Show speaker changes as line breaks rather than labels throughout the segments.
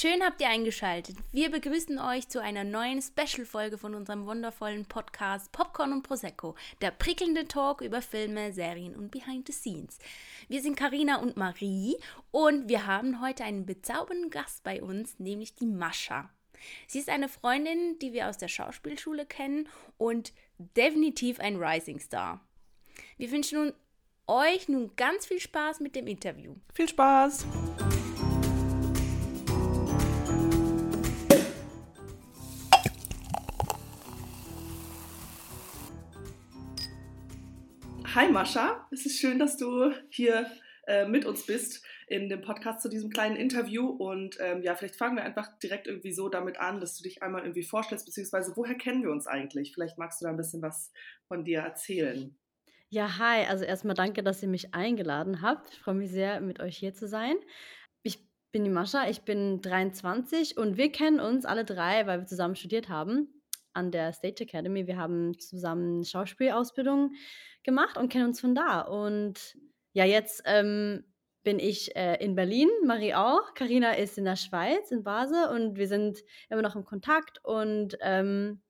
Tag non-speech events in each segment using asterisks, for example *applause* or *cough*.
Schön habt ihr eingeschaltet. Wir begrüßen euch zu einer neuen Special-Folge von unserem wundervollen Podcast Popcorn und Prosecco, der prickelnde Talk über Filme, Serien und Behind the Scenes. Wir sind Karina und Marie und wir haben heute einen bezaubernden Gast bei uns, nämlich die Mascha. Sie ist eine Freundin, die wir aus der Schauspielschule kennen und definitiv ein Rising Star. Wir wünschen euch nun ganz viel Spaß mit dem Interview.
Viel Spaß! Hi Mascha, es ist schön, dass du hier äh, mit uns bist in dem Podcast zu diesem kleinen Interview. Und ähm, ja, vielleicht fangen wir einfach direkt irgendwie so damit an, dass du dich einmal irgendwie vorstellst, beziehungsweise woher kennen wir uns eigentlich? Vielleicht magst du da ein bisschen was von dir erzählen.
Ja, hi. Also erstmal danke, dass ihr mich eingeladen habt. Ich freue mich sehr, mit euch hier zu sein. Ich bin die Mascha, ich bin 23 und wir kennen uns alle drei, weil wir zusammen studiert haben an der Stage Academy. Wir haben zusammen Schauspielausbildung gemacht und kennen uns von da. Und ja, jetzt ähm, bin ich äh, in Berlin, Marie auch. Karina ist in der Schweiz, in Basel und wir sind immer noch im Kontakt. Und ähm,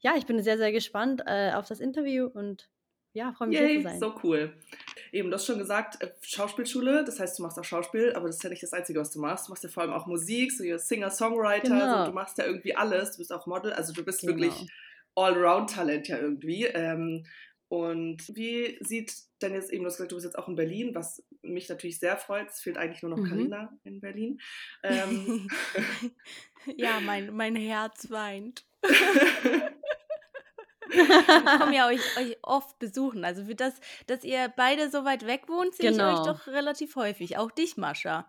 ja, ich bin sehr, sehr gespannt äh, auf das Interview und ja, freue mich Yay, hier zu sein.
So cool. Eben, du hast schon gesagt, äh, Schauspielschule, das heißt, du machst auch Schauspiel, aber das ist ja nicht das Einzige, was du machst. Du machst ja vor allem auch Musik, so Singer, Songwriter, genau. so, du machst ja irgendwie alles, du bist auch Model, also du bist genau. wirklich Allround-Talent ja irgendwie. Ähm, und wie sieht denn jetzt eben, du hast gesagt, du bist jetzt auch in Berlin, was mich natürlich sehr freut. Es fehlt eigentlich nur noch Karina mhm. in Berlin. Ähm. *laughs*
ja, mein, mein Herz weint. *laughs* ich komme ja euch, euch oft besuchen. Also für das, dass ihr beide so weit weg wohnt, sehe genau. ich euch doch relativ häufig. Auch dich, Mascha.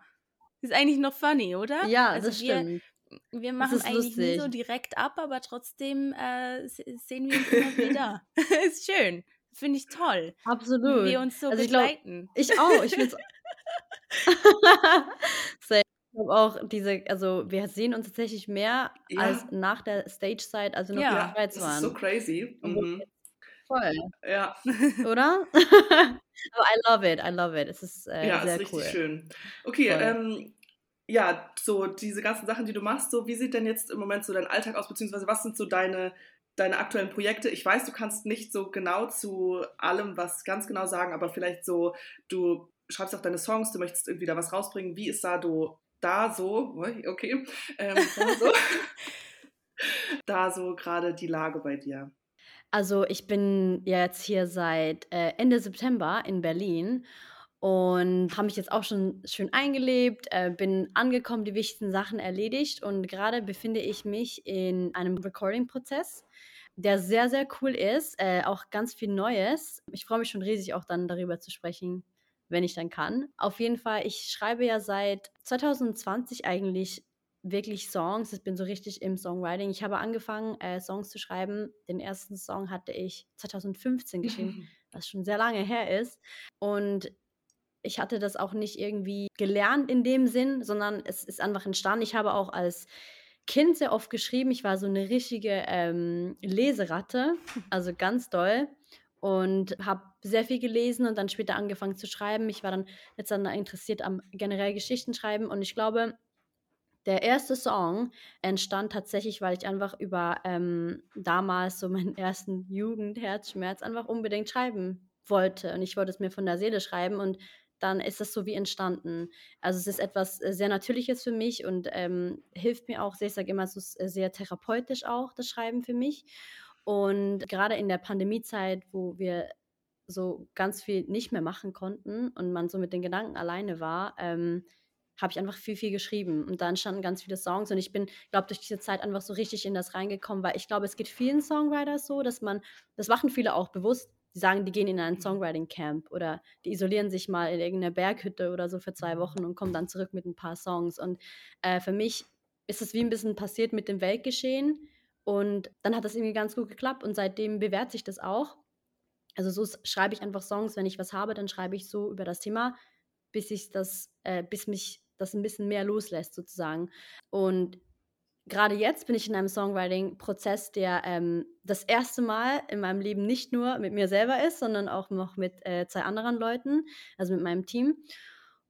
Ist eigentlich noch funny, oder?
Ja,
also
das wir, stimmt.
Wir machen eigentlich lustig. nie so direkt ab, aber trotzdem äh, sehen wir uns immer wieder. *laughs* *laughs* ist schön. Finde ich toll.
Absolut.
Wie wir uns so also begleiten.
Ich, glaub, ich auch. Ich finde *laughs* es glaube auch diese, also wir sehen uns tatsächlich mehr ja. als nach der Stage-Zeit, also noch
ja, in der Schweiz waren. Das ist so crazy. Mhm.
Voll.
Ja.
Oder? Aber *laughs* *laughs* I love it, I love it. Es ist äh, ja, sehr ist
richtig schön. Okay, ähm, ja, so diese ganzen Sachen, die du machst, so wie sieht denn jetzt im Moment so dein Alltag aus, beziehungsweise was sind so deine, deine aktuellen Projekte? Ich weiß, du kannst nicht so genau zu allem was ganz genau sagen, aber vielleicht so, du schreibst auch deine Songs, du möchtest irgendwie da was rausbringen. Wie ist da du da so, okay, ähm, da so, *laughs* da so gerade die Lage bei dir?
Also ich bin jetzt hier seit äh, Ende September in Berlin und habe mich jetzt auch schon schön eingelebt, äh, bin angekommen, die wichtigsten Sachen erledigt und gerade befinde ich mich in einem Recording-Prozess, der sehr, sehr cool ist, äh, auch ganz viel Neues. Ich freue mich schon riesig auch dann darüber zu sprechen wenn ich dann kann. Auf jeden Fall, ich schreibe ja seit 2020 eigentlich wirklich Songs. Ich bin so richtig im Songwriting. Ich habe angefangen, äh, Songs zu schreiben. Den ersten Song hatte ich 2015 geschrieben, *laughs* was schon sehr lange her ist. Und ich hatte das auch nicht irgendwie gelernt in dem Sinn, sondern es ist einfach entstanden. Ich habe auch als Kind sehr oft geschrieben. Ich war so eine richtige ähm, Leseratte, *laughs* also ganz doll und habe sehr viel gelesen und dann später angefangen zu schreiben. Ich war dann jetzt dann interessiert am generell Geschichten schreiben und ich glaube, der erste Song entstand tatsächlich, weil ich einfach über ähm, damals so meinen ersten Jugendherzschmerz einfach unbedingt schreiben wollte und ich wollte es mir von der Seele schreiben und dann ist das so wie entstanden. Also es ist etwas äh, sehr Natürliches für mich und ähm, hilft mir auch ich sage immer, es ist äh, sehr therapeutisch auch, das Schreiben für mich. Und gerade in der Pandemiezeit, wo wir so ganz viel nicht mehr machen konnten und man so mit den Gedanken alleine war, ähm, habe ich einfach viel, viel geschrieben. Und da entstanden ganz viele Songs. Und ich bin, glaube durch diese Zeit einfach so richtig in das reingekommen, weil ich glaube, es geht vielen Songwriters so, dass man, das machen viele auch bewusst, die sagen, die gehen in ein Songwriting-Camp oder die isolieren sich mal in irgendeiner Berghütte oder so für zwei Wochen und kommen dann zurück mit ein paar Songs. Und äh, für mich ist es wie ein bisschen passiert mit dem Weltgeschehen und dann hat das irgendwie ganz gut geklappt und seitdem bewährt sich das auch. Also so schreibe ich einfach Songs, wenn ich was habe, dann schreibe ich so über das Thema, bis ich das, äh, bis mich das ein bisschen mehr loslässt sozusagen. Und gerade jetzt bin ich in einem Songwriting-Prozess, der ähm, das erste Mal in meinem Leben nicht nur mit mir selber ist, sondern auch noch mit äh, zwei anderen Leuten, also mit meinem Team.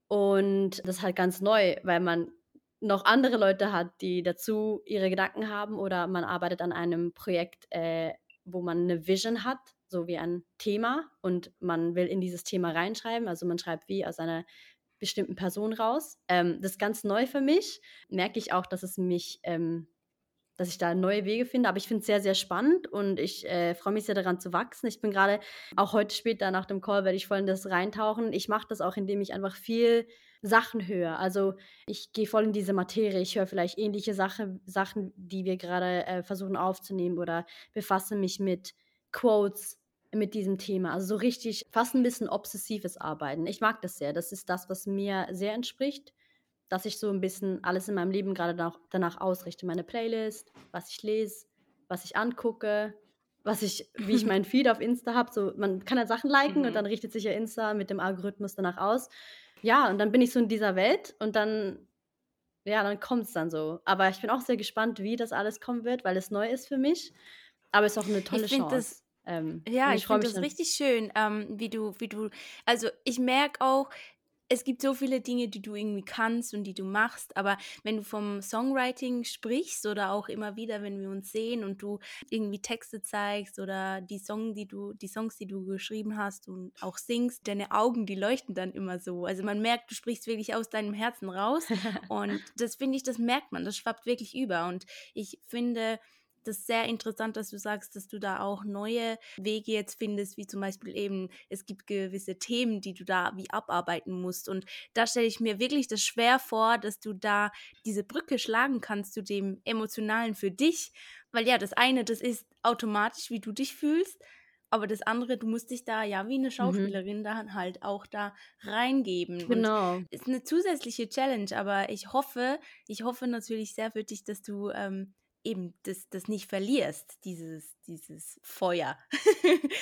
Und das ist halt ganz neu, weil man noch andere Leute hat, die dazu ihre Gedanken haben oder man arbeitet an einem Projekt, äh, wo man eine Vision hat, so wie ein Thema und man will in dieses Thema reinschreiben. Also man schreibt wie aus einer bestimmten Person raus. Ähm, das ist ganz neu für mich. Merke ich auch, dass es mich, ähm, dass ich da neue Wege finde. Aber ich finde es sehr, sehr spannend und ich äh, freue mich sehr daran zu wachsen. Ich bin gerade, auch heute später nach dem Call werde ich voll in das reintauchen. Ich mache das auch, indem ich einfach viel Sachen höre. Also ich gehe voll in diese Materie. Ich höre vielleicht ähnliche Sache, Sachen, die wir gerade äh, versuchen aufzunehmen oder befasse mich mit Quotes mit diesem Thema. Also so richtig fast ein bisschen obsessives Arbeiten. Ich mag das sehr. Das ist das, was mir sehr entspricht, dass ich so ein bisschen alles in meinem Leben gerade danach, danach ausrichte. Meine Playlist, was ich lese, was ich angucke, was ich, wie ich meinen *laughs* Feed auf Insta habe. So, man kann ja Sachen liken mhm. und dann richtet sich ja Insta mit dem Algorithmus danach aus. Ja, und dann bin ich so in dieser Welt und dann, ja, dann kommt es dann so. Aber ich bin auch sehr gespannt, wie das alles kommen wird, weil es neu ist für mich. Aber es ist auch eine tolle
ich
Chance.
Das, ähm, ja, ich, ich finde das richtig schön, ähm, wie du, wie du, also ich merke auch, es gibt so viele Dinge, die du irgendwie kannst und die du machst, aber wenn du vom Songwriting sprichst oder auch immer wieder, wenn wir uns sehen und du irgendwie Texte zeigst oder die Song, die du, die Songs, die du geschrieben hast und auch singst, deine Augen, die leuchten dann immer so. Also man merkt, du sprichst wirklich aus deinem Herzen raus *laughs* und das finde ich, das merkt man, das schwappt wirklich über und ich finde, das sehr interessant, dass du sagst, dass du da auch neue Wege jetzt findest, wie zum Beispiel eben, es gibt gewisse Themen, die du da wie abarbeiten musst. Und da stelle ich mir wirklich das schwer vor, dass du da diese Brücke schlagen kannst zu dem Emotionalen für dich. Weil ja, das eine, das ist automatisch, wie du dich fühlst. Aber das andere, du musst dich da ja wie eine mhm. Schauspielerin mhm. dann halt auch da reingeben.
Genau.
Und ist eine zusätzliche Challenge, aber ich hoffe, ich hoffe natürlich sehr für dich, dass du ähm, eben das, das nicht verlierst, dieses, dieses Feuer. *laughs*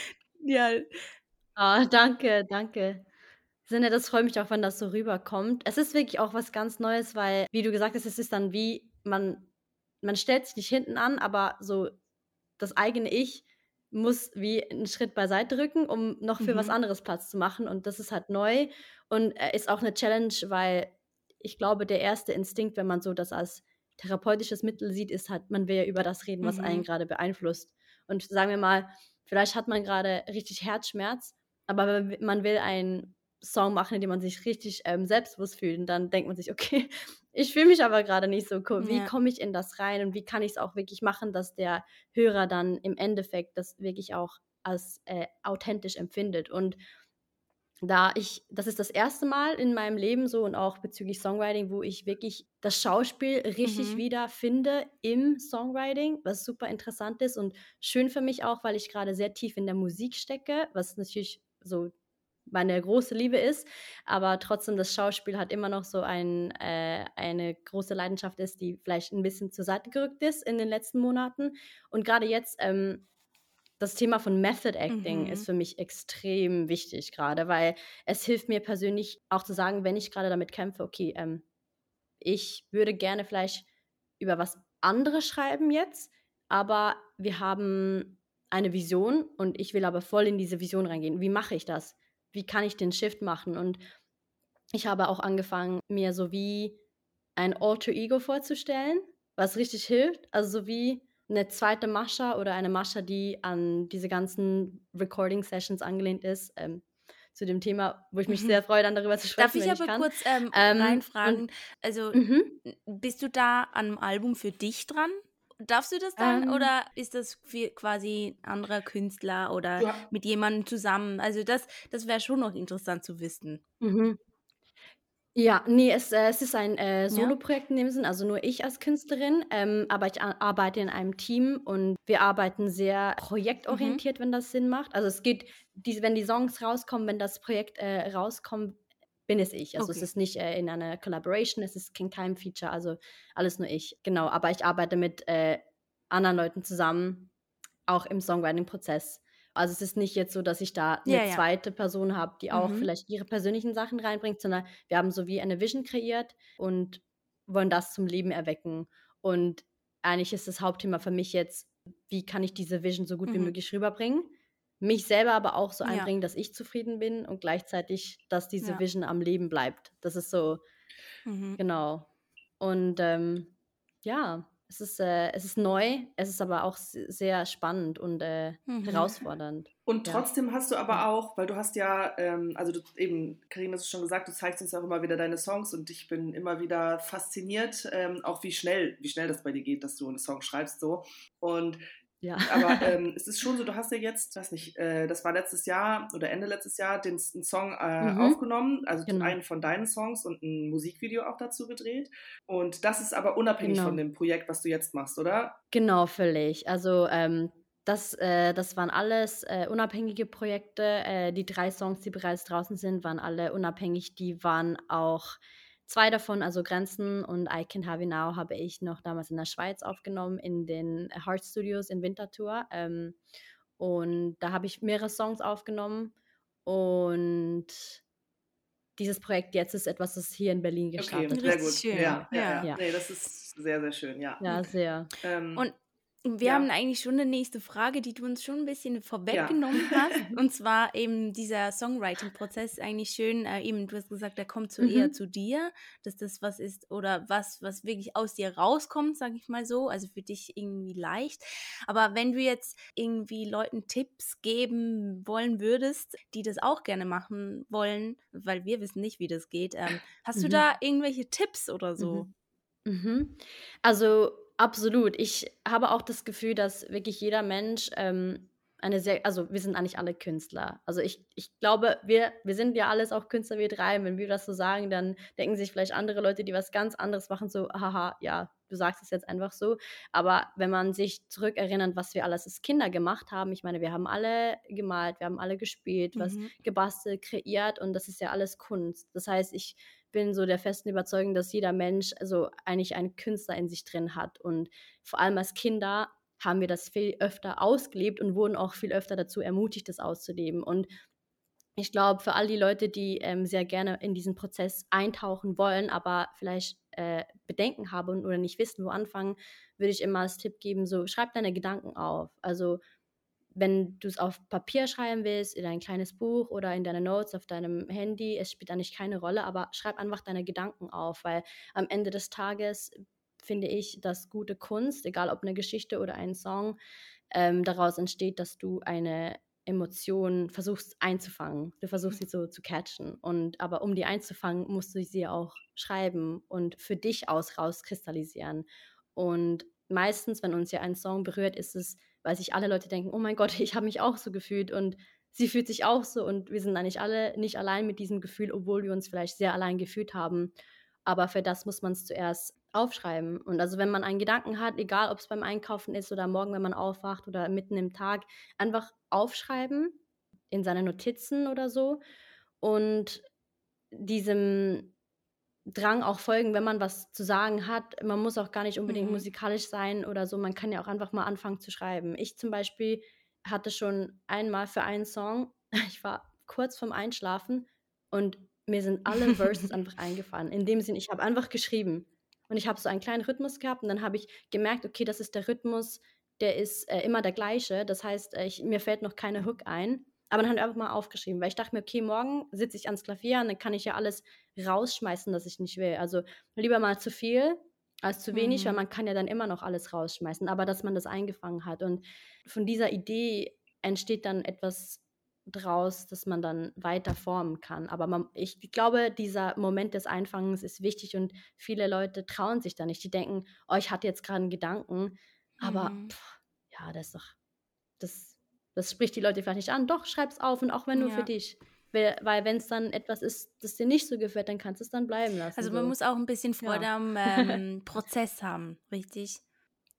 ja. Ah, danke, danke. Sinne, das freut mich auch, wenn das so rüberkommt. Es ist wirklich auch was ganz Neues, weil, wie du gesagt hast, es ist dann wie, man, man stellt sich nicht hinten an, aber so das eigene Ich muss wie einen Schritt beiseite rücken, um noch für mhm. was anderes Platz zu machen. Und das ist halt neu und äh, ist auch eine Challenge, weil ich glaube, der erste Instinkt, wenn man so das als therapeutisches Mittel sieht, ist halt, man will ja über das reden, was mhm. einen gerade beeinflusst. Und sagen wir mal, vielleicht hat man gerade richtig Herzschmerz, aber man will einen Song machen, in dem man sich richtig ähm, selbstbewusst fühlt. Und dann denkt man sich, *laughs* okay, ich fühle mich aber gerade nicht so cool. Wie ja. komme ich in das rein und wie kann ich es auch wirklich machen, dass der Hörer dann im Endeffekt das wirklich auch als äh, authentisch empfindet. Und da ich, das ist das erste Mal in meinem Leben so und auch bezüglich Songwriting, wo ich wirklich das Schauspiel richtig mhm. wieder finde im Songwriting, was super interessant ist und schön für mich auch, weil ich gerade sehr tief in der Musik stecke, was natürlich so meine große Liebe ist, aber trotzdem das Schauspiel hat immer noch so ein, äh, eine große Leidenschaft ist, die vielleicht ein bisschen zur Seite gerückt ist in den letzten Monaten. Und gerade jetzt ähm, das Thema von Method Acting mhm. ist für mich extrem wichtig gerade, weil es hilft mir persönlich auch zu sagen, wenn ich gerade damit kämpfe, okay, ähm, ich würde gerne vielleicht über was anderes schreiben jetzt, aber wir haben eine Vision und ich will aber voll in diese Vision reingehen. Wie mache ich das? Wie kann ich den Shift machen? Und ich habe auch angefangen, mir so wie ein Alter Ego vorzustellen, was richtig hilft. Also so wie eine zweite Mascha oder eine Mascha, die an diese ganzen Recording-Sessions angelehnt ist, ähm, zu dem Thema, wo ich mich mhm. sehr freue, dann darüber zu sprechen.
Darf ich aber ich kurz ähm, ähm, reinfragen? Also, mhm. bist du da an einem Album für dich dran? Darfst du das dann ähm, oder ist das quasi ein anderer Künstler oder ja. mit jemandem zusammen? Also das, das wäre schon noch interessant zu wissen.
Mhm. Ja, nee, es, äh, es ist ein äh, Soloprojekt in dem Sinn, also nur ich als Künstlerin, ähm, aber ich arbeite in einem Team und wir arbeiten sehr Mhm. projektorientiert, wenn das Sinn macht. Also es geht, die, wenn die Songs rauskommen, wenn das Projekt äh, rauskommt, bin es ich. Also es ist nicht äh, in einer Collaboration, es ist kein Time-Feature, also alles nur ich. Genau, aber ich arbeite mit äh, anderen Leuten zusammen, auch im Songwriting-Prozess. Also es ist nicht jetzt so, dass ich da eine ja, ja. zweite Person habe, die auch mhm. vielleicht ihre persönlichen Sachen reinbringt, sondern wir haben so wie eine Vision kreiert und wollen das zum Leben erwecken. Und eigentlich ist das Hauptthema für mich jetzt, wie kann ich diese Vision so gut mhm. wie möglich rüberbringen? Mich selber aber auch so einbringen, ja. dass ich zufrieden bin und gleichzeitig, dass diese Vision am Leben bleibt. Das ist so, mhm. genau. Und ähm, ja, es ist, äh, es ist neu, es ist aber auch sehr spannend und äh, mhm. herausfordernd.
Und trotzdem ja. hast du aber auch, weil du hast ja, ähm, also du, eben, Karin, hast du schon gesagt, du zeigst uns auch immer wieder deine Songs und ich bin immer wieder fasziniert, ähm, auch wie schnell, wie schnell das bei dir geht, dass du einen Song schreibst so. Und ja. Aber *laughs* ähm, es ist schon so, du hast ja jetzt, weiß nicht, äh, das war letztes Jahr oder Ende letztes Jahr, den, den Song äh, mhm. aufgenommen, also genau. einen von deinen Songs und ein Musikvideo auch dazu gedreht. Und das ist aber unabhängig genau. von dem Projekt, was du jetzt machst, oder?
Genau, völlig. Also ähm, das, äh, das waren alles äh, unabhängige Projekte. Äh, die drei Songs, die bereits draußen sind, waren alle unabhängig. Die waren auch Zwei davon, also Grenzen und I Can Have You Now, habe ich noch damals in der Schweiz aufgenommen, in den Heart Studios in Winterthur. Ähm, und da habe ich mehrere Songs aufgenommen. Und dieses Projekt jetzt ist etwas, das hier in Berlin gestartet
okay, sehr gut. Schön. Ja, ja, ja. ja. Nee, das ist sehr, sehr schön, ja.
Ja, sehr.
Ähm, und wir ja. haben eigentlich schon eine nächste Frage, die du uns schon ein bisschen vorweggenommen ja. *laughs* hast. Und zwar eben dieser Songwriting-Prozess eigentlich schön. Äh, eben, du hast gesagt, der kommt so mhm. eher zu dir, dass das was ist oder was, was wirklich aus dir rauskommt, sage ich mal so. Also für dich irgendwie leicht. Aber wenn du jetzt irgendwie Leuten Tipps geben wollen würdest, die das auch gerne machen wollen, weil wir wissen nicht, wie das geht, ähm, hast mhm. du da irgendwelche Tipps oder so?
Mhm. mhm. Also Absolut. Ich habe auch das Gefühl, dass wirklich jeder Mensch ähm, eine sehr, also wir sind eigentlich alle Künstler. Also ich, ich glaube, wir, wir sind ja alles auch Künstler, wir drei. Wenn wir das so sagen, dann denken sich vielleicht andere Leute, die was ganz anderes machen, so, haha, ja, du sagst es jetzt einfach so. Aber wenn man sich zurückerinnert, was wir alles als Kinder gemacht haben, ich meine, wir haben alle gemalt, wir haben alle gespielt, was mhm. gebastelt, kreiert und das ist ja alles Kunst. Das heißt, ich bin so der festen Überzeugung, dass jeder Mensch also eigentlich einen Künstler in sich drin hat. Und vor allem als Kinder haben wir das viel öfter ausgelebt und wurden auch viel öfter dazu ermutigt, das auszuleben. Und ich glaube, für all die Leute, die ähm, sehr gerne in diesen Prozess eintauchen wollen, aber vielleicht äh, Bedenken haben oder nicht wissen, wo anfangen, würde ich immer als Tipp geben, so schreib deine Gedanken auf. Also wenn du es auf Papier schreiben willst, in ein kleines Buch oder in deine Notes auf deinem Handy, es spielt eigentlich keine Rolle, aber schreib einfach deine Gedanken auf, weil am Ende des Tages finde ich, dass gute Kunst, egal ob eine Geschichte oder ein Song, ähm, daraus entsteht, dass du eine Emotion versuchst einzufangen. Du versuchst sie so zu catchen. Und aber um die einzufangen, musst du sie auch schreiben und für dich aus rauskristallisieren. Und meistens, wenn uns ja ein Song berührt, ist es weil sich alle Leute denken, oh mein Gott, *laughs* ich habe mich auch so gefühlt und sie fühlt sich auch so und wir sind eigentlich alle nicht allein mit diesem Gefühl, obwohl wir uns vielleicht sehr allein gefühlt haben. Aber für das muss man es zuerst aufschreiben. Und also wenn man einen Gedanken hat, egal ob es beim Einkaufen ist oder morgen, wenn man aufwacht oder mitten im Tag, einfach aufschreiben in seine Notizen oder so und diesem Drang auch folgen, wenn man was zu sagen hat. Man muss auch gar nicht unbedingt mhm. musikalisch sein oder so. Man kann ja auch einfach mal anfangen zu schreiben. Ich zum Beispiel hatte schon einmal für einen Song, *laughs* ich war kurz vorm Einschlafen und mir sind alle *laughs* Verses einfach eingefallen. In dem Sinn, ich habe einfach geschrieben und ich habe so einen kleinen Rhythmus gehabt und dann habe ich gemerkt, okay, das ist der Rhythmus, der ist äh, immer der gleiche. Das heißt, äh, ich, mir fällt noch keine Hook ein. Aber dann habe ich einfach mal aufgeschrieben, weil ich dachte mir, okay, morgen sitze ich ans Klavier und dann kann ich ja alles rausschmeißen, das ich nicht will. Also lieber mal zu viel als zu wenig, mhm. weil man kann ja dann immer noch alles rausschmeißen, aber dass man das eingefangen hat. Und von dieser Idee entsteht dann etwas draus, das man dann weiter formen kann. Aber man, ich glaube, dieser Moment des Einfangens ist wichtig und viele Leute trauen sich da nicht. Die denken, oh, ich hatte jetzt gerade einen Gedanken, aber mhm. pff, ja, das ist doch, das das spricht die Leute vielleicht nicht an. Doch, schreib es auf und auch wenn nur ja. für dich. Weil, wenn es dann etwas ist, das dir nicht so gefällt, dann kannst du es dann bleiben lassen.
Also man so. muss auch ein bisschen Freude ja. am *laughs* ähm, Prozess haben, richtig?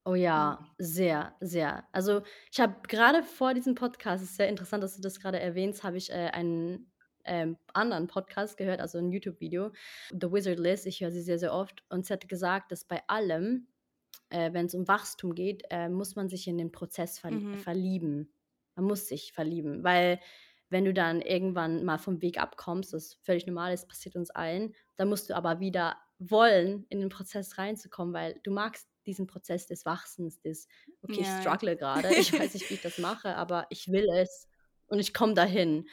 Oh ja, sehr, sehr. Also ich habe gerade vor diesem Podcast, es ist sehr interessant, dass du das gerade erwähnst, habe ich äh, einen ähm, anderen Podcast gehört, also ein YouTube-Video, The Wizard Liz, ich höre sie sehr, sehr oft, und sie hat gesagt, dass bei allem, äh, wenn es um Wachstum geht, äh, muss man sich in den Prozess ver mhm. verlieben. Man muss sich verlieben, weil wenn du dann irgendwann mal vom Weg abkommst, das völlig normal ist, passiert uns allen, dann musst du aber wieder wollen, in den Prozess reinzukommen, weil du magst diesen Prozess des Wachsens, des, okay, ja. ich struggle gerade, ich weiß nicht, wie ich *laughs* das mache, aber ich will es und ich komme dahin.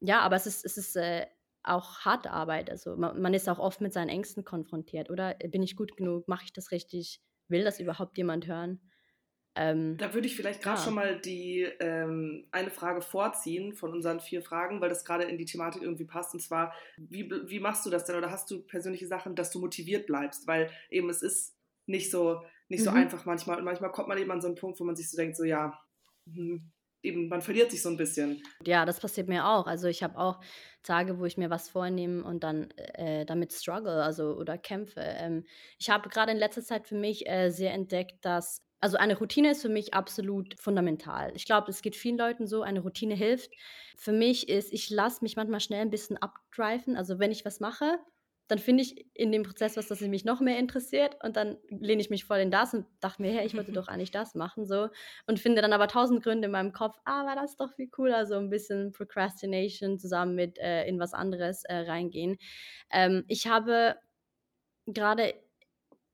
Ja, aber es ist, es ist, äh, auch harte Arbeit. Also man, man ist auch oft mit seinen Ängsten konfrontiert. Oder bin ich gut genug? Mache ich das richtig? Will das überhaupt jemand hören?
Ähm, da würde ich vielleicht gerade ja. schon mal die ähm, eine Frage vorziehen von unseren vier Fragen, weil das gerade in die Thematik irgendwie passt. Und zwar, wie, wie machst du das denn? Oder hast du persönliche Sachen, dass du motiviert bleibst? Weil eben es ist nicht so, nicht so mhm. einfach manchmal. Und manchmal kommt man eben an so einen Punkt, wo man sich so denkt, so ja, hm, eben, man verliert sich so ein bisschen.
Ja, das passiert mir auch. Also ich habe auch Tage, wo ich mir was vornehme und dann äh, damit struggle, also oder kämpfe. Ähm, ich habe gerade in letzter Zeit für mich äh, sehr entdeckt, dass also eine Routine ist für mich absolut fundamental. Ich glaube, es geht vielen Leuten so, eine Routine hilft. Für mich ist, ich lasse mich manchmal schnell ein bisschen abdriven. Also wenn ich was mache, dann finde ich in dem Prozess was, das mich noch mehr interessiert und dann lehne ich mich voll in das und dachte mir, hey, ich wollte *laughs* doch eigentlich das machen so und finde dann aber tausend Gründe in meinem Kopf, ah, war das doch viel cooler, so ein bisschen Procrastination zusammen mit äh, in was anderes äh, reingehen. Ähm, ich habe gerade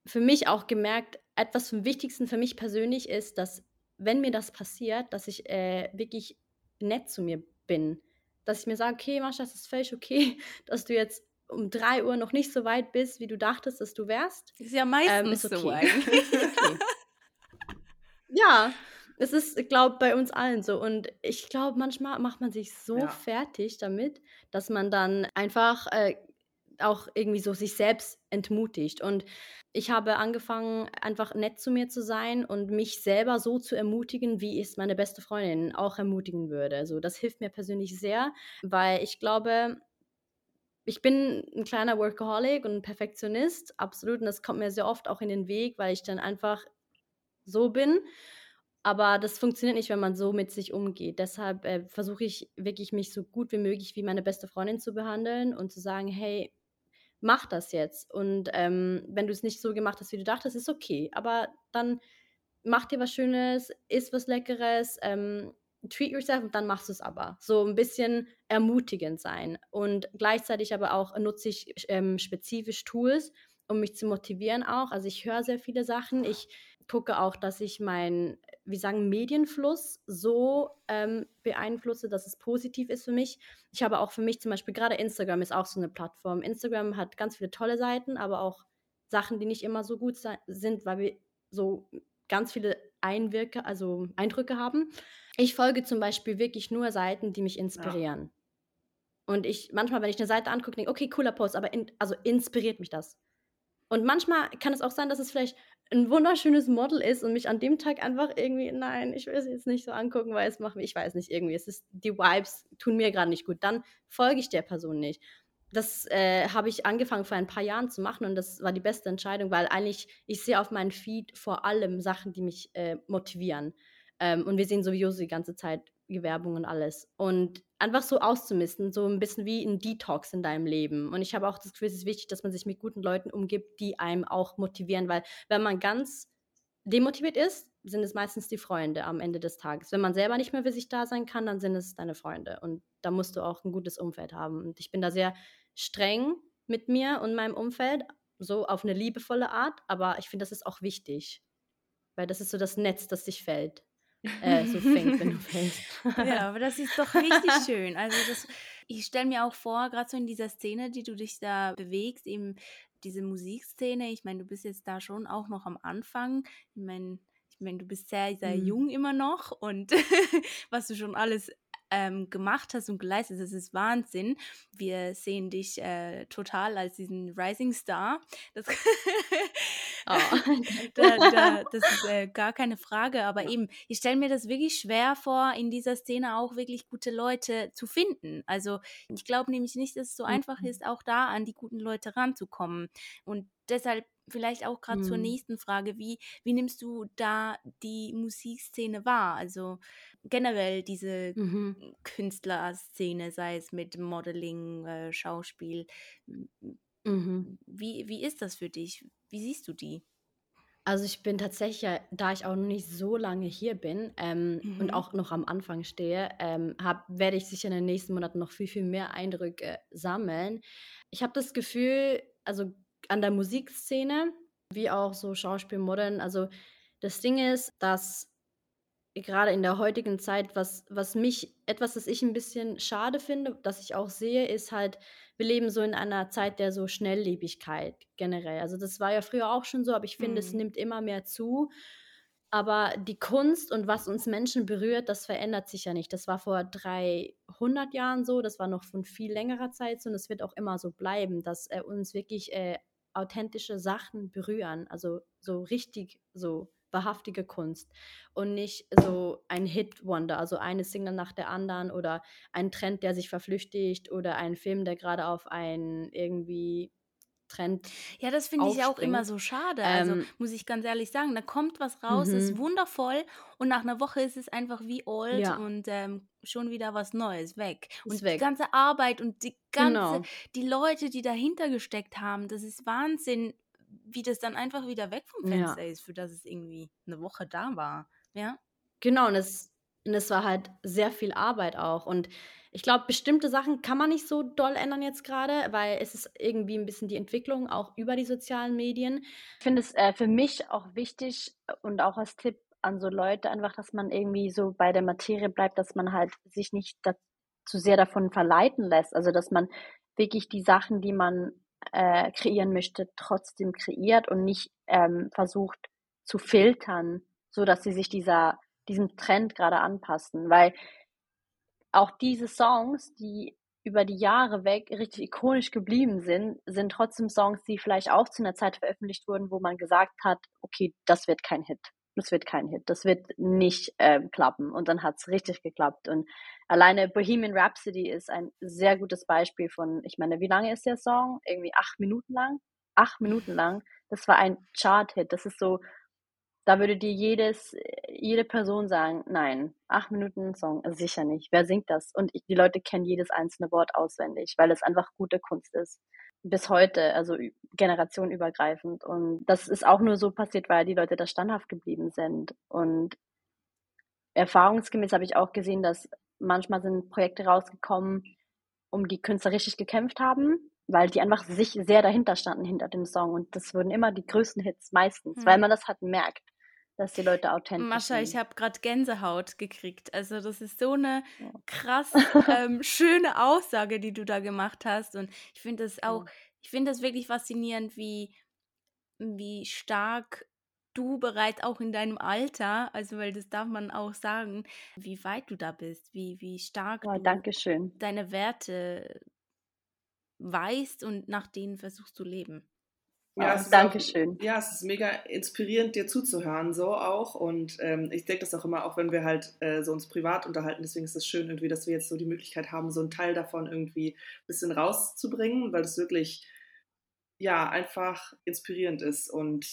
für mich auch gemerkt, etwas vom Wichtigsten für mich persönlich ist, dass wenn mir das passiert, dass ich äh, wirklich nett zu mir bin. Dass ich mir sage, okay, Mascha, das ist völlig okay, *laughs* dass du jetzt um drei Uhr noch nicht so weit bist, wie du dachtest, dass du wärst.
Ist ja meistens ähm, ist okay. so *laughs*
okay. ja, es ist, ich glaube, bei uns allen so. Und ich glaube, manchmal macht man sich so ja. fertig damit, dass man dann einfach äh, auch irgendwie so sich selbst entmutigt. Und ich habe angefangen, einfach nett zu mir zu sein und mich selber so zu ermutigen, wie es meine beste Freundin auch ermutigen würde. Also das hilft mir persönlich sehr, weil ich glaube, ich bin ein kleiner Workaholic und ein Perfektionist, absolut. Und das kommt mir sehr oft auch in den Weg, weil ich dann einfach so bin. Aber das funktioniert nicht, wenn man so mit sich umgeht. Deshalb äh, versuche ich wirklich, mich so gut wie möglich wie meine beste Freundin zu behandeln und zu sagen, hey, mach das jetzt. Und ähm, wenn du es nicht so gemacht hast, wie du dachtest, ist okay. Aber dann mach dir was Schönes, isst was Leckeres, ähm, treat yourself und dann machst du es aber. So ein bisschen ermutigend sein. Und gleichzeitig aber auch nutze ich ähm, spezifisch Tools, um mich zu motivieren auch. Also ich höre sehr viele Sachen. Ich gucke auch, dass ich meinen, wie sagen, Medienfluss so ähm, beeinflusse, dass es positiv ist für mich. Ich habe auch für mich zum Beispiel, gerade Instagram ist auch so eine Plattform. Instagram hat ganz viele tolle Seiten, aber auch Sachen, die nicht immer so gut sind, weil wir so ganz viele Einwirke, also Eindrücke haben. Ich folge zum Beispiel wirklich nur Seiten, die mich inspirieren. Ja. Und ich manchmal, wenn ich eine Seite angucke, denke, okay, cooler Post, aber in, also inspiriert mich das. Und manchmal kann es auch sein, dass es vielleicht ein wunderschönes Model ist und mich an dem Tag einfach irgendwie, nein, ich will es jetzt nicht so angucken, weil es macht mich, ich weiß nicht, irgendwie, es ist, die Vibes tun mir gerade nicht gut. Dann folge ich der Person nicht das äh, habe ich angefangen vor ein paar Jahren zu machen und das war die beste Entscheidung, weil eigentlich ich sehe auf meinen Feed vor allem Sachen, die mich äh, motivieren. Ähm, und wir sehen sowieso die ganze Zeit Werbung und alles. Und einfach so auszumisten, so ein bisschen wie ein Detox in deinem Leben. Und ich habe auch das Gefühl, es ist wichtig, dass man sich mit guten Leuten umgibt, die einem auch motivieren, weil wenn man ganz demotiviert ist, sind es meistens die Freunde am Ende des Tages. Wenn man selber nicht mehr für sich da sein kann, dann sind es deine Freunde. Und da musst du auch ein gutes Umfeld haben. Und ich bin da sehr streng mit mir und meinem Umfeld, so auf eine liebevolle Art, aber ich finde, das ist auch wichtig, weil das ist so das Netz, das sich fällt. Äh, so fängt, wenn du fällst. *laughs*
ja, aber das ist doch richtig schön. Also das, ich stelle mir auch vor, gerade so in dieser Szene, die du dich da bewegst, eben diese Musikszene, ich meine, du bist jetzt da schon auch noch am Anfang. Ich meine, ich meine, du bist sehr, sehr mhm. jung immer noch und *laughs* was du schon alles ähm, gemacht hast und geleistet, das ist Wahnsinn. Wir sehen dich äh, total als diesen Rising Star. Das, *laughs* oh. *laughs* *laughs* da, da, das ist äh, gar keine Frage, aber eben, ich stelle mir das wirklich schwer vor, in dieser Szene auch wirklich gute Leute zu finden. Also ich glaube nämlich nicht, dass es so einfach mhm. ist, auch da an die guten Leute ranzukommen. Und deshalb vielleicht auch gerade mhm. zur nächsten Frage, wie, wie nimmst du da die Musikszene wahr? Also generell diese mhm. Künstlerszene, sei es mit Modeling, äh, Schauspiel. Mhm. Wie, wie ist das für dich? Wie siehst du die?
Also ich bin tatsächlich, da ich auch noch nicht so lange hier bin ähm, mhm. und auch noch am Anfang stehe, ähm, hab, werde ich sicher in den nächsten Monaten noch viel, viel mehr Eindrücke sammeln. Ich habe das Gefühl, also an der Musikszene, wie auch so Schauspiel, Modern, also das Ding ist, dass gerade in der heutigen Zeit, was, was mich, etwas, das ich ein bisschen schade finde, das ich auch sehe, ist halt, wir leben so in einer Zeit der so Schnelllebigkeit generell. Also das war ja früher auch schon so, aber ich finde, mhm. es nimmt immer mehr zu. Aber die Kunst und was uns Menschen berührt, das verändert sich ja nicht. Das war vor 300 Jahren so, das war noch von viel längerer Zeit so und es wird auch immer so bleiben, dass äh, uns wirklich äh, authentische Sachen berühren. Also so richtig so wahrhaftige Kunst und nicht so ein Hit-Wonder, also eine Single nach der anderen oder ein Trend, der sich verflüchtigt oder ein Film, der gerade auf ein irgendwie Trend.
Ja, das finde ich auch immer so schade. Also ähm, muss ich ganz ehrlich sagen, da kommt was raus, ist mhm. wundervoll und nach einer Woche ist es einfach wie old ja. und ähm, schon wieder was Neues weg. Und weg. die ganze Arbeit und die ganze, genau. die Leute, die dahinter gesteckt haben, das ist Wahnsinn, wie das dann einfach wieder weg vom Fenster ja. ist, für das es irgendwie eine Woche da war. Ja.
Genau, und es, und es war halt sehr viel Arbeit auch. Und ich glaube, bestimmte Sachen kann man nicht so doll ändern jetzt gerade, weil es ist irgendwie ein bisschen die Entwicklung auch über die sozialen Medien. Ich finde es äh, für mich auch wichtig und auch als Tipp an so Leute einfach, dass man irgendwie so bei der Materie bleibt, dass man halt sich nicht zu sehr davon verleiten lässt. Also dass man wirklich die Sachen, die man äh, kreieren möchte, trotzdem kreiert und nicht ähm, versucht zu filtern, so dass sie sich dieser diesem Trend gerade anpassen, weil auch diese Songs, die über die Jahre weg richtig ikonisch geblieben sind, sind trotzdem Songs, die vielleicht auch zu einer Zeit veröffentlicht wurden, wo man gesagt hat, okay, das wird kein Hit. Das wird kein Hit. Das wird nicht ähm, klappen. Und dann hat es richtig geklappt. Und alleine Bohemian Rhapsody ist ein sehr gutes Beispiel von, ich meine, wie lange ist der Song? Irgendwie acht Minuten lang? Acht Minuten lang. Das war ein Chart-Hit. Das ist so da würde dir jedes, jede Person sagen, nein, acht Minuten Song, sicher nicht. Wer singt das? Und ich, die Leute kennen jedes einzelne Wort auswendig, weil es einfach gute Kunst ist. Bis heute, also generationenübergreifend. Und das ist auch nur so passiert, weil die Leute da standhaft geblieben sind. Und erfahrungsgemäß habe ich auch gesehen, dass manchmal sind Projekte rausgekommen, um die Künstler richtig gekämpft haben, weil die einfach sich sehr dahinter standen hinter dem Song. Und das wurden immer die größten Hits meistens, mhm. weil man das halt merkt dass die Leute authentisch
Mascha, sind. ich habe gerade Gänsehaut gekriegt. Also das ist so eine krass *laughs* ähm, schöne Aussage, die du da gemacht hast. Und ich finde das auch, ich finde das wirklich faszinierend, wie, wie stark du bereits auch in deinem Alter, also weil das darf man auch sagen, wie weit du da bist, wie, wie stark
oh,
du deine Werte weißt und nach denen versuchst zu leben.
Ja, oh, Dankeschön. Auch, ja, es ist mega inspirierend, dir zuzuhören, so auch. Und ähm, ich denke das auch immer, auch wenn wir halt äh, so uns privat unterhalten. Deswegen ist es schön, irgendwie, dass wir jetzt so die Möglichkeit haben, so einen Teil davon irgendwie ein bisschen rauszubringen, weil es wirklich, ja, einfach inspirierend ist. Und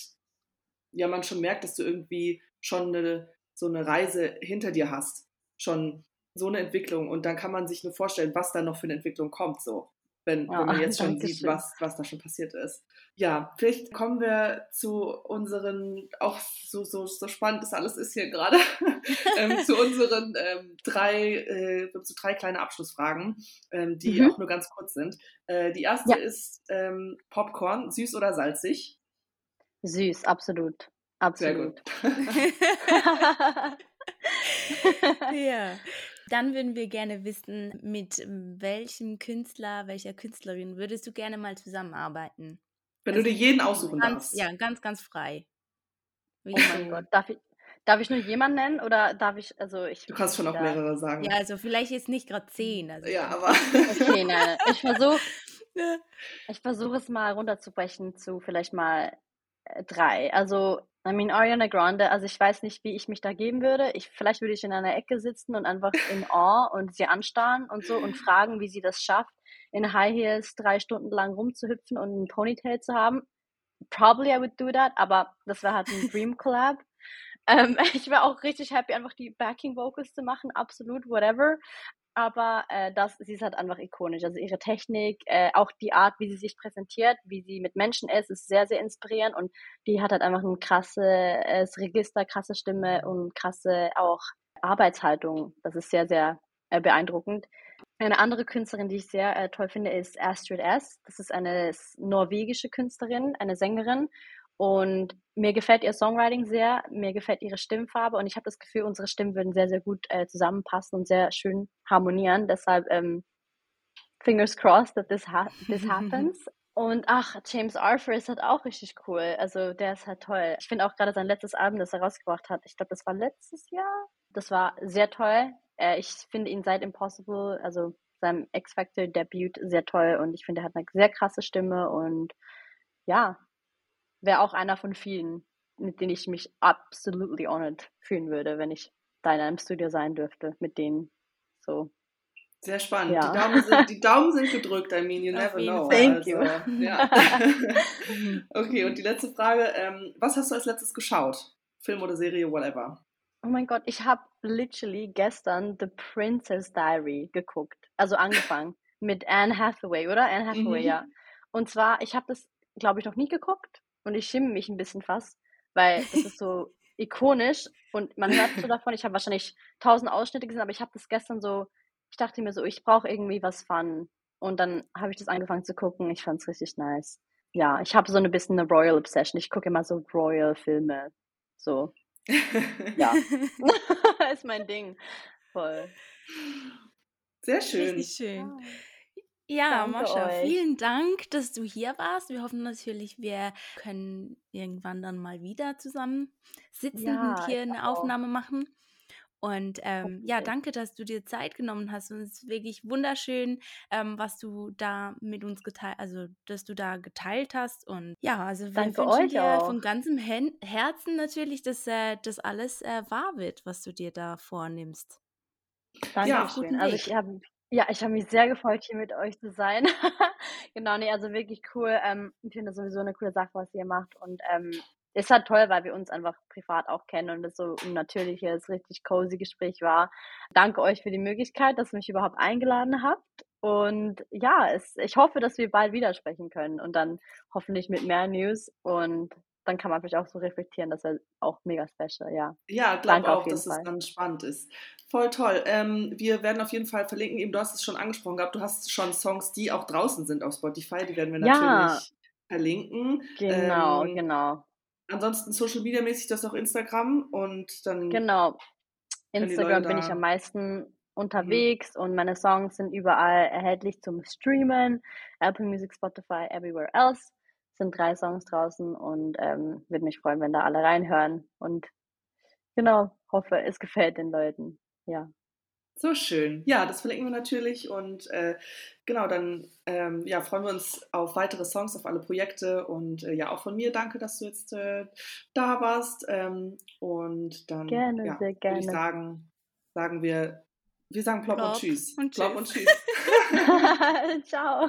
ja, man schon merkt, dass du irgendwie schon eine, so eine Reise hinter dir hast. Schon so eine Entwicklung. Und dann kann man sich nur vorstellen, was da noch für eine Entwicklung kommt, so wenn, ja, wenn man jetzt *laughs* schon sieht, was, was da schon passiert ist. Ja, vielleicht kommen wir zu unseren, auch so, so, so spannend das alles ist hier gerade, *laughs* ähm, zu unseren ähm, drei, äh, zu drei kleine Abschlussfragen, ähm, die mhm. auch nur ganz kurz sind. Äh, die erste ja. ist ähm, Popcorn, süß oder salzig?
Süß, absolut. Absolut.
Sehr gut. *laughs*
ja. Dann würden wir gerne wissen, mit welchem Künstler, welcher Künstlerin würdest du gerne mal zusammenarbeiten?
Wenn also, du dir jeden aussuchen
ganz,
darfst.
Ja, ganz, ganz frei.
Wie oh Gott, darf ich, darf ich nur jemanden nennen oder darf ich, also ich.
Du kannst schon auch mehrere sagen.
Ja, also vielleicht jetzt nicht gerade zehn. Also
ja, aber.
Okay, nein, ich versuche *laughs* ich versuche es mal runterzubrechen zu vielleicht mal drei. Also I mean, Ariana Grande, also ich weiß nicht, wie ich mich da geben würde. Ich, vielleicht würde ich in einer Ecke sitzen und einfach in Awe und sie anstarren und so und fragen, wie sie das schafft, in High Heels drei Stunden lang rumzuhüpfen und einen Ponytail zu haben. Probably I would do that, aber das wäre halt ein Dream Collab. Ähm, *laughs* ich wäre auch richtig happy, einfach die Backing Vocals zu machen, absolut, whatever aber äh, das, sie ist halt einfach ikonisch. Also ihre Technik, äh, auch die Art, wie sie sich präsentiert, wie sie mit Menschen ist, ist sehr, sehr inspirierend und die hat halt einfach ein krasses äh, Register, krasse Stimme und krasse auch Arbeitshaltung. Das ist sehr, sehr äh, beeindruckend. Eine andere Künstlerin, die ich sehr äh, toll finde, ist Astrid S. Das ist eine norwegische Künstlerin, eine Sängerin Und mir gefällt ihr Songwriting sehr, mir gefällt ihre Stimmfarbe und ich habe das Gefühl, unsere Stimmen würden sehr, sehr gut äh, zusammenpassen und sehr schön harmonieren. Deshalb ähm, fingers crossed that this, ha this *laughs* happens. Und ach, James Arthur ist halt auch richtig cool. Also der ist halt toll. Ich finde auch gerade sein letztes Album, das er rausgebracht hat, ich glaube, das war letztes Jahr. Das war sehr toll. Äh, ich finde ihn seit Impossible, also seinem X-Factor-Debüt, sehr toll und ich finde, er hat eine sehr krasse Stimme und ja, wäre auch einer von vielen, mit denen ich mich absolutely honored fühlen würde, wenn ich da in einem Studio sein dürfte, mit denen so.
Sehr spannend. Ja. Die, Daumen sind, die, *laughs* Daumen sind, gedrückt, I mean, you never know.
Thank also, you. *laughs*
Ja. *laughs* okay, und die letzte Frage, ähm, was hast du als letztes geschaut? Film oder Serie, whatever.
Oh mein Gott, ich habe literally gestern The Princess Diary geguckt. Also angefangen mit Anne Hathaway, oder? Anne Hathaway, mhm. ja. Und zwar, ich habe das, glaube ich, noch nie geguckt und ich schimme mich ein bisschen fast, weil es ist so *laughs* ikonisch und man hört so davon. Ich habe wahrscheinlich tausend Ausschnitte gesehen, aber ich habe das gestern so, ich dachte mir so, ich brauche irgendwie was Fun. Und dann habe ich das angefangen zu gucken. Ich fand es richtig nice. Ja, ich habe so ein bisschen eine Royal Obsession. Ich gucke immer so Royal-Filme. So. ja. *laughs* *laughs* ist mein Ding. Voll.
Sehr schön.
Richtig schön. Ja, Mascha, vielen Dank, dass du hier warst. Wir hoffen natürlich, wir können irgendwann dann mal wieder zusammen sitzen ja, und hier eine auch. Aufnahme machen. Und ähm, ja, danke, dass du dir Zeit genommen hast. Und es ist wirklich wunderschön, ähm, was du da mit uns geteilt, also dass du da geteilt hast. Und ja, also wir danke wünschen dir auch. von ganzem Hen Herzen natürlich, dass äh, das alles äh, wahr wird, was du dir da vornimmst.
Danke ja. Also ich habe ja, ich habe mich sehr gefreut, hier mit euch zu sein. *laughs* genau, nee, also wirklich cool. Ähm, ich finde das sowieso eine coole Sache, was ihr macht. Und ähm, ist halt toll, weil wir uns einfach privat auch kennen und es so ein natürliches, richtig cozy Gespräch war. Danke euch für die Möglichkeit, dass ihr mich überhaupt eingeladen habt. Und ja, es, ich hoffe, dass wir bald wieder sprechen können und dann hoffentlich mit mehr News. Und dann kann man vielleicht auch so reflektieren, dass er auch mega special, ja.
Ja, glaube auch, dass Fall. es dann spannend ist. Voll toll. Ähm, wir werden auf jeden Fall verlinken, eben du hast es schon angesprochen gehabt, du hast schon Songs, die auch draußen sind auf Spotify, die werden wir natürlich ja. verlinken.
Genau, ähm, genau.
Ansonsten Social Media mäßig das auch Instagram und dann.
Genau. Instagram bin ich am meisten mhm. unterwegs mhm. und meine Songs sind überall erhältlich zum Streamen. Apple Music, Spotify, everywhere else sind drei Songs draußen und ähm, würde mich freuen, wenn da alle reinhören. Und genau, hoffe, es gefällt den Leuten. Ja.
So schön. Ja, das verlinken wir natürlich und äh, genau, dann ähm, ja, freuen wir uns auf weitere Songs, auf alle Projekte und äh, ja, auch von mir danke, dass du jetzt äh, da warst und dann
gerne,
ja,
sehr gerne.
würde ich sagen, sagen wir, wir sagen Plop, Plop und Tschüss.
Und
Plop und Tschüss.
Ciao.